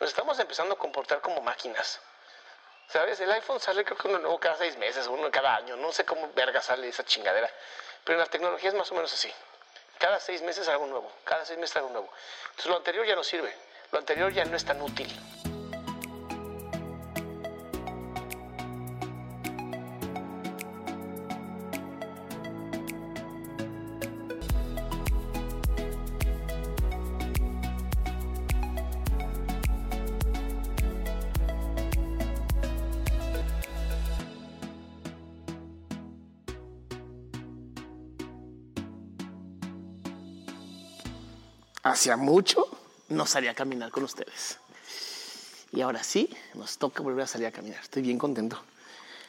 Nos estamos empezando a comportar como máquinas. ¿Sabes? El iPhone sale creo que uno nuevo cada seis meses, uno cada año. No sé cómo verga sale esa chingadera. Pero en la tecnología es más o menos así. Cada seis meses algo nuevo. Cada seis meses algo nuevo. Entonces lo anterior ya no sirve. Lo anterior ya no es tan útil. Hacía mucho no salía a caminar con ustedes. Y ahora sí, nos toca volver a salir a caminar. Estoy bien contento.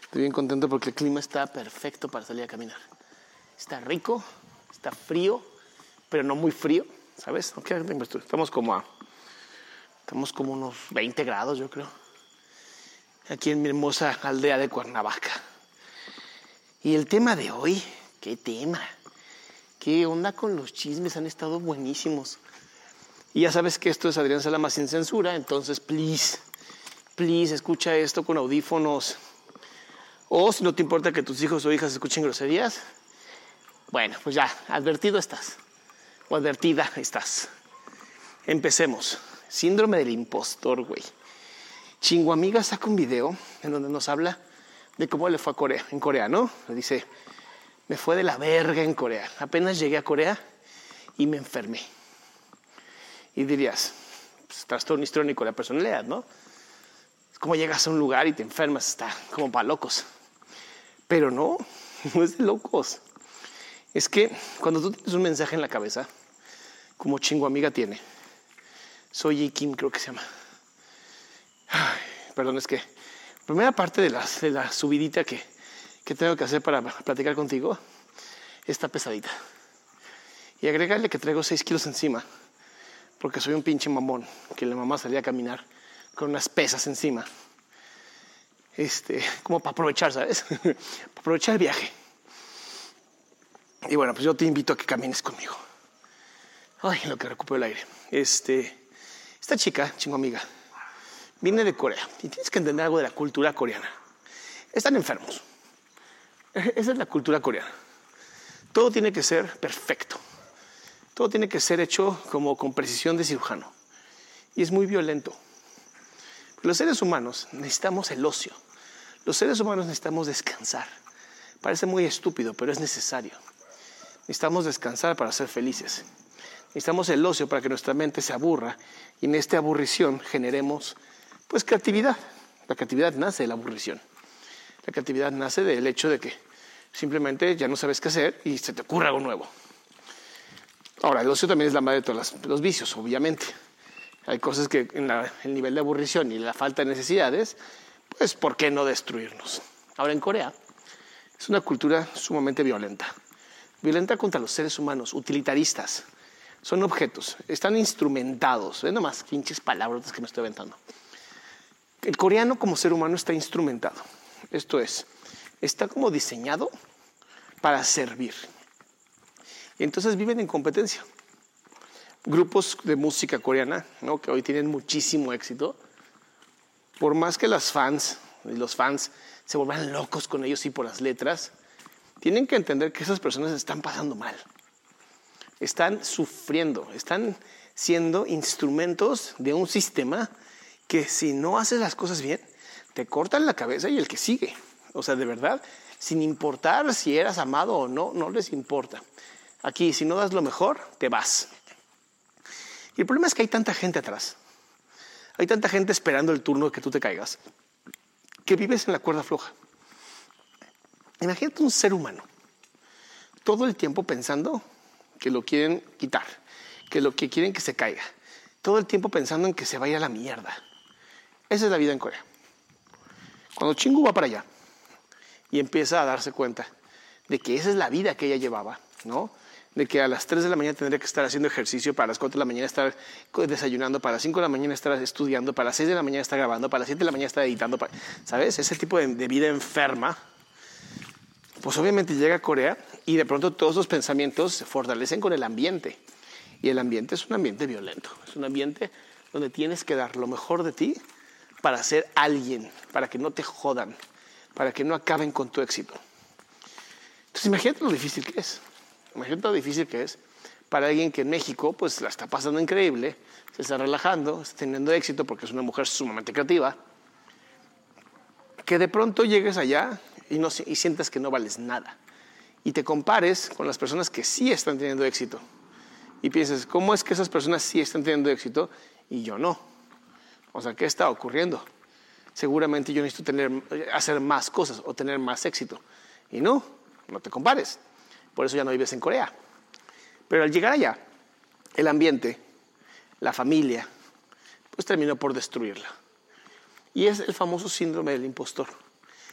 Estoy bien contento porque el clima está perfecto para salir a caminar. Está rico, está frío, pero no muy frío, ¿sabes? Estamos como a, estamos como unos 20 grados, yo creo. Aquí en mi hermosa aldea de Cuernavaca. Y el tema de hoy, ¿qué tema? ¿Qué onda con los chismes? Han estado buenísimos. Y ya sabes que esto es Adrián Salama sin censura, entonces, please, please, escucha esto con audífonos. O si no te importa que tus hijos o hijas escuchen groserías, bueno, pues ya, advertido estás. O advertida estás. Empecemos. Síndrome del impostor, güey. Chingo Amiga saca un video en donde nos habla de cómo le fue a Corea, en Corea, ¿no? Le dice, me fue de la verga en Corea. Apenas llegué a Corea y me enfermé. Y dirías, pues, trastorno histrónico de la personalidad, ¿no? Es como llegas a un lugar y te enfermas, está como para locos. Pero no, no es de locos. Es que cuando tú tienes un mensaje en la cabeza, como chingo amiga tiene, soy Kim, creo que se llama. Perdón, es que primera parte de la, de la subidita que, que tengo que hacer para platicar contigo está pesadita. Y agregarle que traigo 6 kilos encima, porque soy un pinche mamón, que la mamá salía a caminar con unas pesas encima. Este, como para aprovechar, ¿sabes? para aprovechar el viaje. Y bueno, pues yo te invito a que camines conmigo. Ay, lo que recupero el aire. Este, esta chica, chingo amiga, viene de Corea y tienes que entender algo de la cultura coreana. Están enfermos. Esa es la cultura coreana. Todo tiene que ser perfecto. Todo tiene que ser hecho como con precisión de cirujano. Y es muy violento. Los seres humanos necesitamos el ocio. Los seres humanos necesitamos descansar. Parece muy estúpido, pero es necesario. Necesitamos descansar para ser felices. Necesitamos el ocio para que nuestra mente se aburra y en esta aburrición generemos pues creatividad. La creatividad nace de la aburrición. La creatividad nace del hecho de que simplemente ya no sabes qué hacer y se te ocurre algo nuevo. Ahora, el ocio también es la madre de todos los vicios, obviamente. Hay cosas que en el nivel de aburrición y la falta de necesidades, pues ¿por qué no destruirnos? Ahora, en Corea es una cultura sumamente violenta. Violenta contra los seres humanos, utilitaristas. Son objetos, están instrumentados. Ve nomás, pinches palabras que me estoy aventando. El coreano como ser humano está instrumentado. Esto es, está como diseñado para servir. Y entonces viven en competencia. grupos de música coreana, ¿no? que hoy tienen muchísimo éxito, por más que las fans y los fans se vuelvan locos con ellos y por las letras, tienen que entender que esas personas están pasando mal. Están sufriendo, están siendo instrumentos de un sistema que si no haces las cosas bien, te cortan la cabeza y el que sigue. O sea, de verdad, sin importar si eras amado o no, no les importa. Aquí, si no das lo mejor, te vas. Y el problema es que hay tanta gente atrás. Hay tanta gente esperando el turno de que tú te caigas, que vives en la cuerda floja. Imagínate un ser humano, todo el tiempo pensando que lo quieren quitar, que lo que quieren que se caiga, todo el tiempo pensando en que se vaya a la mierda. Esa es la vida en Corea. Cuando Chingu va para allá y empieza a darse cuenta de que esa es la vida que ella llevaba, ¿no? de que a las 3 de la mañana tendría que estar haciendo ejercicio, para las 4 de la mañana estar desayunando, para las 5 de la mañana estar estudiando, para las 6 de la mañana estar grabando, para las 7 de la mañana estar editando, ¿sabes? Ese tipo de, vida enferma. Pues obviamente llega a Corea y de pronto todos los pensamientos se fortalecen con el ambiente. Y el ambiente es un ambiente violento, es un ambiente donde tienes que dar lo mejor de ti para ser alguien, para que no te jodan, para que no acaben con tu éxito. Entonces imagínate lo difícil que es. Imagínate lo difícil que es para alguien que en México pues la está pasando increíble, se está relajando, está teniendo éxito porque es una mujer sumamente creativa, que de pronto llegues allá y, no, y sientas que no vales nada y te compares con las personas que sí están teniendo éxito y pienses, ¿cómo es que esas personas sí están teniendo éxito y yo no? O sea, ¿qué está ocurriendo? Seguramente yo necesito tener, hacer más cosas o tener más éxito. Y no, no te compares. Por eso ya no vives en Corea. Pero al llegar allá, el ambiente, la familia, pues terminó por destruirla. Y es el famoso síndrome del impostor.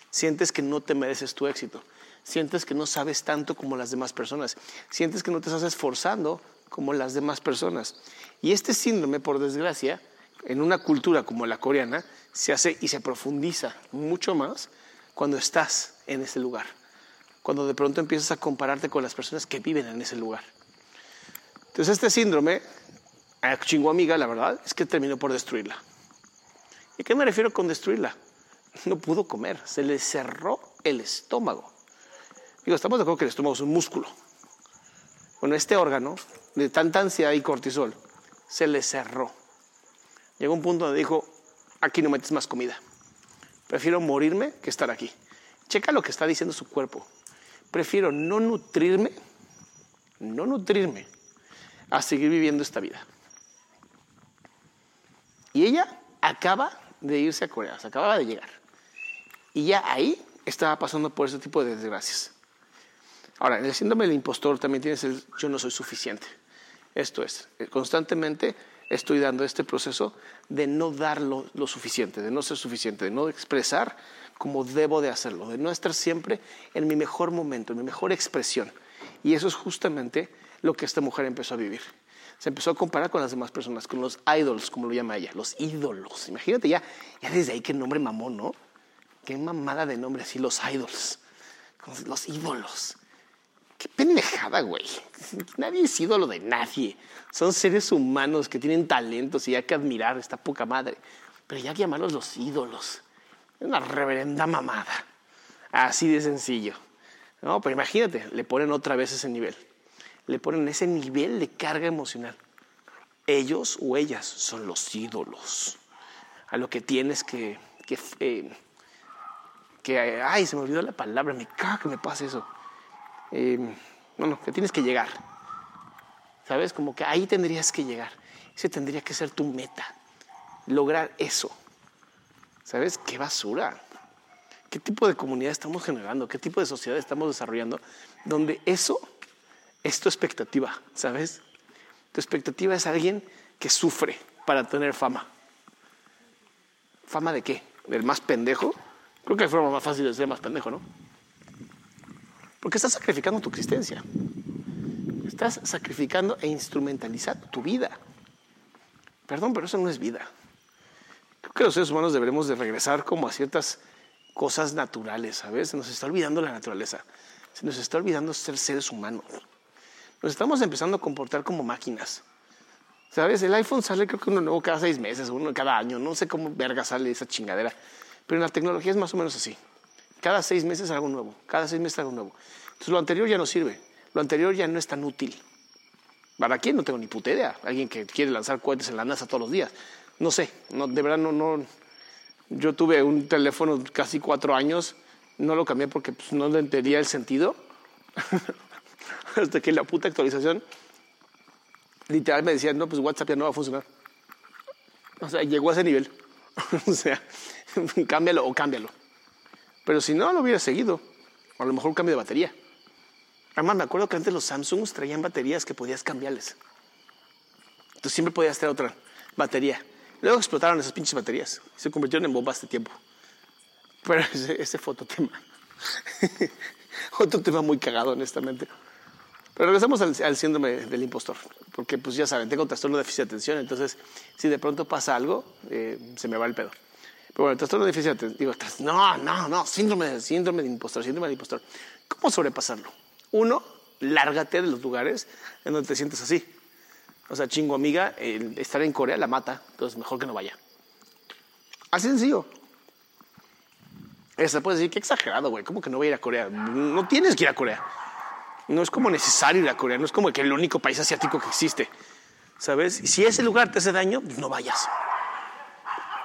Sientes que no te mereces tu éxito. Sientes que no sabes tanto como las demás personas. Sientes que no te estás esforzando como las demás personas. Y este síndrome, por desgracia, en una cultura como la coreana, se hace y se profundiza mucho más cuando estás en ese lugar cuando de pronto empiezas a compararte con las personas que viven en ese lugar. Entonces este síndrome, a chingo amiga, la verdad, es que terminó por destruirla. ¿Y qué me refiero con destruirla? No pudo comer, se le cerró el estómago. Digo, estamos de acuerdo que el estómago es un músculo. Bueno, este órgano, de tanta ansiedad y cortisol, se le cerró. Llegó un punto donde dijo, aquí no metes más comida. Prefiero morirme que estar aquí. Checa lo que está diciendo su cuerpo prefiero no nutrirme, no nutrirme, a seguir viviendo esta vida. Y ella acaba de irse a Corea, se acababa de llegar. Y ya ahí estaba pasando por ese tipo de desgracias. Ahora, en el síndrome del impostor también tienes el yo no soy suficiente. Esto es, eh, constantemente estoy dando este proceso de no dar lo, suficiente, de no ser suficiente, de no expresar como debo de hacerlo, de no estar siempre en mi mejor momento, en mi mejor expresión. Y eso es justamente lo que esta mujer empezó a vivir. Se empezó a comparar con las demás personas, con los idols, como lo llama ella, los ídolos. Imagínate ya, ya desde ahí qué nombre mamón, ¿no? Qué mamada de nombre así, los idols, los ídolos. Qué pendejada, güey. Nadie es ídolo de nadie. Son seres humanos que tienen talentos y hay que admirar, esta poca madre. Pero ya llamarlos los ídolos. Una reverenda mamada. Así de sencillo. No, pero imagínate, le ponen otra vez ese nivel. Le ponen ese nivel de carga emocional. Ellos o ellas son los ídolos. A lo que tienes que. que, eh, que ay, se me olvidó la palabra, me caga que me pase eso. Eh, bueno, que tienes que llegar. ¿Sabes? Como que ahí tendrías que llegar. Ese tendría que ser tu meta. Lograr eso. ¿Sabes? ¡Qué basura! ¿Qué tipo de comunidad estamos generando? ¿Qué tipo de sociedad estamos desarrollando? Donde eso es tu expectativa, ¿sabes? Tu expectativa es alguien que sufre para tener fama. ¿Fama de qué? ¿Del más pendejo? Creo que hay forma más fácil de ser más pendejo, ¿no? Porque estás sacrificando tu existencia. Estás sacrificando e instrumentalizando tu vida. Perdón, pero eso no es vida. Creo que los seres humanos deberemos de regresar como a ciertas cosas naturales, ¿sabes? Se nos está olvidando la naturaleza. Se nos está olvidando ser seres humanos. Nos estamos empezando a comportar como máquinas. ¿Sabes? El iPhone sale creo que uno nuevo cada seis meses, uno cada año. No sé cómo verga sale esa chingadera. Pero en la tecnología es más o menos así. Cada seis meses algo nuevo. Cada seis meses algo nuevo. Entonces lo anterior ya no sirve. Lo anterior ya no es tan útil. ¿Para quién? No tengo ni puta idea. Alguien que quiere lanzar cohetes en la NASA todos los días. No sé. No, de verdad no, no. Yo tuve un teléfono casi cuatro años. No lo cambié porque pues, no le entendía el sentido. Hasta que la puta actualización literal me decían, no, pues WhatsApp ya no va a funcionar. O sea, llegó a ese nivel. o sea, cámbialo o cámbialo. Pero si no, lo hubiera seguido. A lo mejor un cambio de batería. Además, me acuerdo que antes los Samsungs traían baterías que podías cambiarles. Entonces siempre podías traer otra batería. Luego explotaron esas pinches baterías. Se convirtieron en bombas de tiempo. Pero ese, ese fue otro muy cagado, honestamente. Pero regresamos al, al, síndrome del impostor, porque pues ya saben, tengo trastorno de déficit de atención, entonces si de pronto pasa algo, eh, se me va el pedo. Pero bueno, trastorno de déficit de digo, no, no, no, síndrome, síndrome de impostor, síndrome de impostor. ¿Cómo sobrepasarlo? Uno, lárgate de los lugares en donde te sientes así. O sea, chingo amiga, el estar en Corea la mata, entonces mejor que no vaya. Así sencillo. Esa puede decir que exagerado, güey. ¿Cómo que no voy a ir a Corea? No tienes que ir a Corea. No es como necesario ir a Corea, no es como que el único país asiático que existe. ¿Sabes? Y si ese lugar te hace daño, pues no vayas.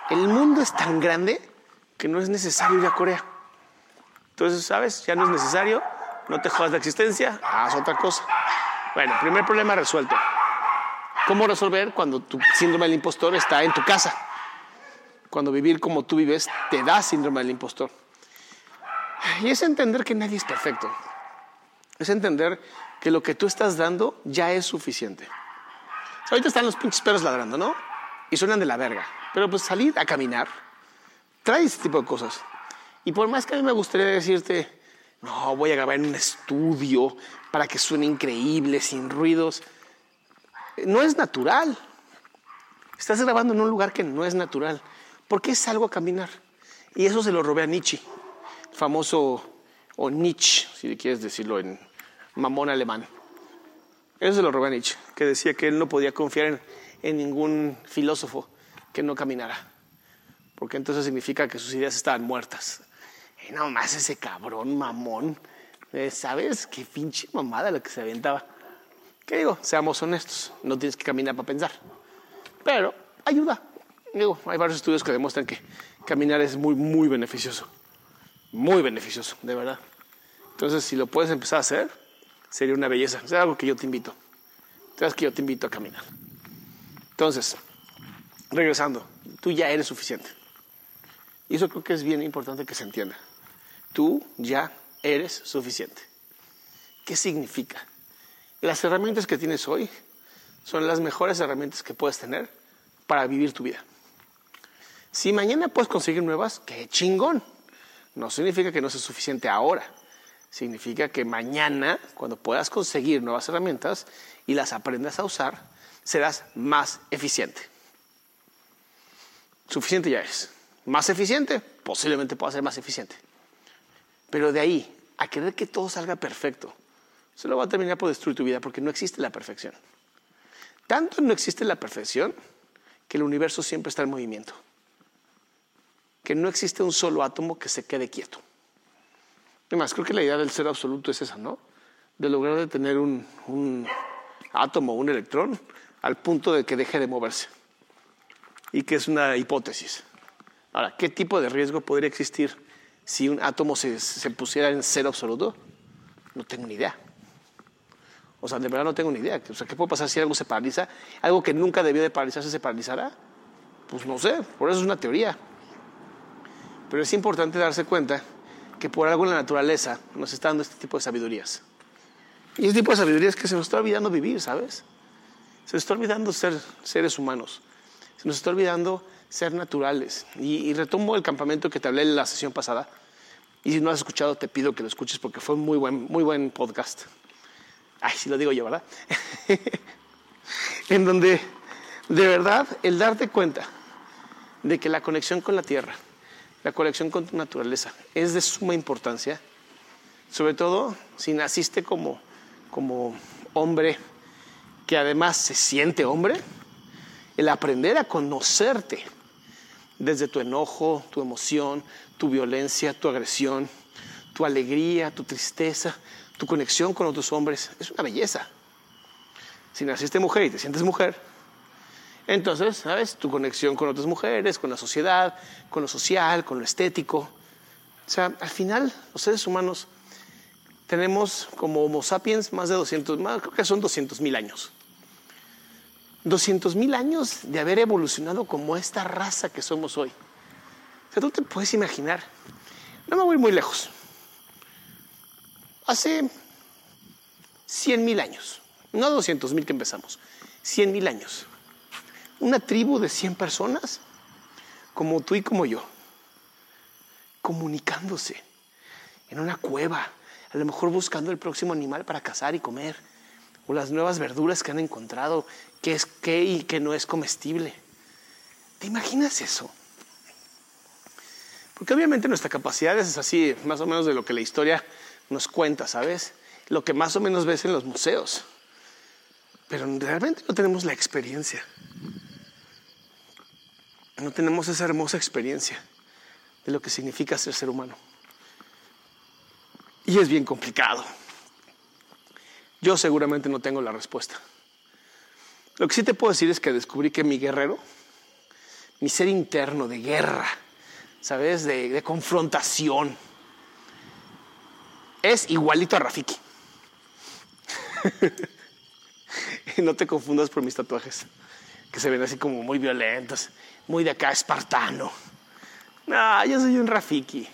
El mundo es tan grande que no es necesario ir a Corea. Entonces, ¿sabes? Ya no es necesario, no te jodas de existencia, haz otra cosa. Bueno, primer problema resuelto. ¿Cómo resolver cuando tu síndrome del impostor está en tu casa? Cuando vivir como tú vives te da síndrome del impostor. Y es entender que nadie es perfecto. Es entender que lo que tú estás dando ya es suficiente. Ahorita están los pinches perros ladrando, ¿no? Y suenan de la verga. Pero pues salir a caminar trae ese tipo de cosas. Y por más que a mí me gustaría decirte, no, voy a grabar en un estudio para que suene increíble, sin ruidos, no es natural. Estás grabando en un lugar que no es natural. ¿Por qué salgo a caminar? Y eso se lo robé a Nietzsche, famoso, o Nietzsche, si quieres decirlo en mamón alemán. Eso se lo robé a Nietzsche, que decía que él no podía confiar en ningún filósofo que no caminara, porque entonces significa que sus ideas estaban muertas. Y nada ese cabrón mamón, eh, ¿sabes? Qué pinche mamada la que se aventaba. ¿Qué digo? Seamos honestos, no tienes que caminar para pensar, pero ayuda. Digo, hay varios estudios que demuestran que caminar es muy, muy beneficioso. Muy beneficioso, de verdad. Entonces, si lo puedes empezar a hacer, sería una belleza. Es algo que yo te invito. Sabes que yo te invito a caminar. Entonces, regresando, tú ya eres suficiente. Y eso creo que es bien importante que se entienda. Tú ya eres suficiente. ¿Qué significa? Las herramientas que tienes hoy son las mejores herramientas que puedes tener para vivir tu vida. Si mañana puedes conseguir nuevas, qué chingón. No significa que no sea suficiente ahora. Significa que mañana, cuando puedas conseguir nuevas herramientas y las aprendas a usar, serás más eficiente. Suficiente ya es. Más eficiente, posiblemente pueda ser más eficiente. Pero de ahí a querer que todo salga perfecto, se lo va a terminar por destruir tu vida porque no existe la perfección. Tanto no existe la perfección que el universo siempre está en movimiento. Que no existe un solo átomo que se quede quieto. Además, creo que la idea del ser absoluto es esa, ¿no? De lograr de tener un, un átomo, un electrón, al punto de que deje de moverse. Y que es una hipótesis. Ahora, ¿qué tipo de riesgo podría existir si un átomo se, se pusiera en cero absoluto? No tengo ni idea. O sea, de verdad no tengo ni idea. O sea, ¿qué puede pasar si algo se paraliza? ¿Algo que nunca debió de paralizarse se paralizará? Pues no sé, por eso es una teoría. Pero es importante darse cuenta que por algo en la naturaleza nos está dando este tipo de sabidurías. Y este tipo de sabidurías que se nos está olvidando vivir, ¿sabes? Se nos está olvidando ser seres humanos. Se nos está olvidando ser naturales. Y, retomo el campamento que te hablé en la sesión pasada. Y si no has escuchado, te pido que lo escuches porque fue muy buen, muy buen podcast. Ay, si lo digo yo, ¿verdad? en donde de verdad el darte cuenta de que la conexión con la tierra, la conexión con tu naturaleza es de suma importancia, sobre todo si naciste como, como hombre que además se siente hombre, el aprender a conocerte desde tu enojo, tu emoción, tu violencia, tu agresión, tu alegría, tu tristeza, tu conexión con otros hombres, es una belleza. Si naciste mujer y te sientes mujer, entonces, ¿sabes? Tu conexión con otras mujeres, con la sociedad, con lo social, con lo estético. O sea, al final, los seres humanos tenemos como Homo sapiens más de 200, más, creo que son 200 mil años. 200 mil años de haber evolucionado como esta raza que somos hoy. O sea, tú te puedes imaginar. No me voy muy lejos. Hace 100 mil años, no 200 mil que empezamos, 100 mil años. Una tribu de 100 personas, como tú y como yo, comunicándose en una cueva, a lo mejor buscando el próximo animal para cazar y comer, o las nuevas verduras que han encontrado, qué es qué y qué no es comestible. ¿Te imaginas eso? Porque obviamente nuestra capacidad es así, más o menos de lo que la historia nos cuenta, ¿sabes? Lo que más o menos ves en los museos. Pero realmente no tenemos la experiencia. No tenemos esa hermosa experiencia de lo que significa ser ser humano. Y es bien complicado. Yo seguramente no tengo la respuesta. Lo que sí te puedo decir es que descubrí que mi guerrero, mi ser interno de guerra, ¿sabes? De, confrontación, es igualito a Rafiki. y no te confundas por mis tatuajes, que se ven así como muy violentos, muy de acá espartano. No, yo soy un Rafiki.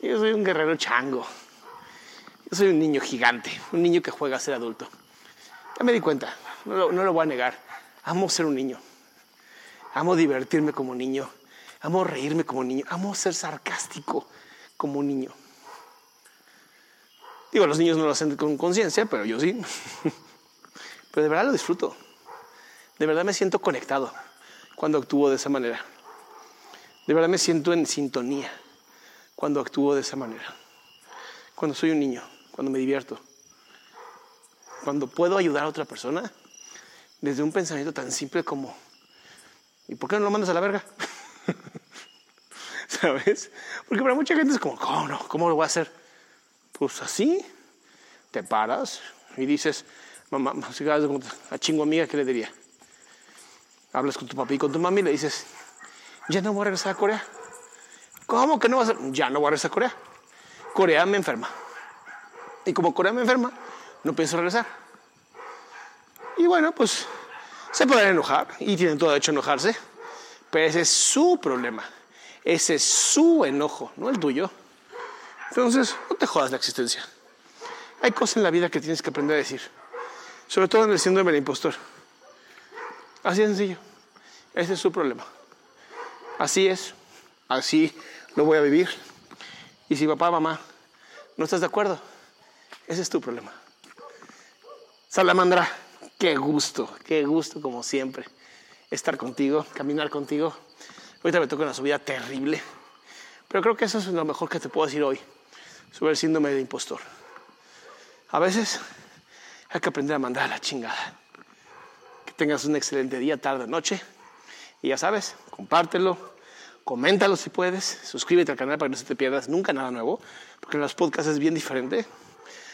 Yo soy un guerrero chango. Yo soy un niño gigante, un niño que juega a ser adulto. Ya me di cuenta, no lo, voy a negar. Amo ser un niño. Amo divertirme como niño. Amo reírme como niño. Amo ser sarcástico como un niño. Digo, los niños no lo hacen con conciencia, pero yo sí. Pero de verdad lo disfruto. De verdad me siento conectado cuando actúo de esa manera. De verdad me siento en sintonía cuando actúo de esa manera. Cuando soy un niño cuando me divierto, cuando puedo ayudar a otra persona desde un pensamiento tan simple como, ¿y por qué no lo mandas a la verga? ¿Sabes? Porque para mucha gente es como, ¿cómo no? ¿Cómo lo voy a hacer? Pues así, te paras y dices, mamá, a chingo amiga, ¿qué le diría? Hablas con tu papá y con tu mami y le dices, ya no voy a regresar a Corea. ¿Cómo que no vas a? Ya no voy a regresar a Corea. Corea me enferma. Y como Corea me enferma, no pienso regresar. Y bueno, pues se pueden enojar y tienen todo derecho a enojarse, pero ese es su problema. Ese es su enojo, no el tuyo. Entonces, no te jodas la existencia. Hay cosas en la vida que tienes que aprender a decir, sobre todo en el síndrome del impostor. Así de sencillo. Ese es su problema. Así es. Así lo voy a vivir. Y si papá, mamá, no estás de acuerdo, ese es tu problema. Salamandra, qué gusto, qué gusto como siempre estar contigo, caminar contigo. Ahorita me toca una subida terrible, pero creo que eso es lo mejor que te puedo decir hoy sobre el síndrome de impostor. A veces hay que aprender a mandar a la chingada. Que tengas un excelente día, tarde, noche. Y ya sabes, compártelo, coméntalo si puedes, suscríbete al canal para que no se te pierdas nunca nada nuevo, porque en los podcasts es bien diferente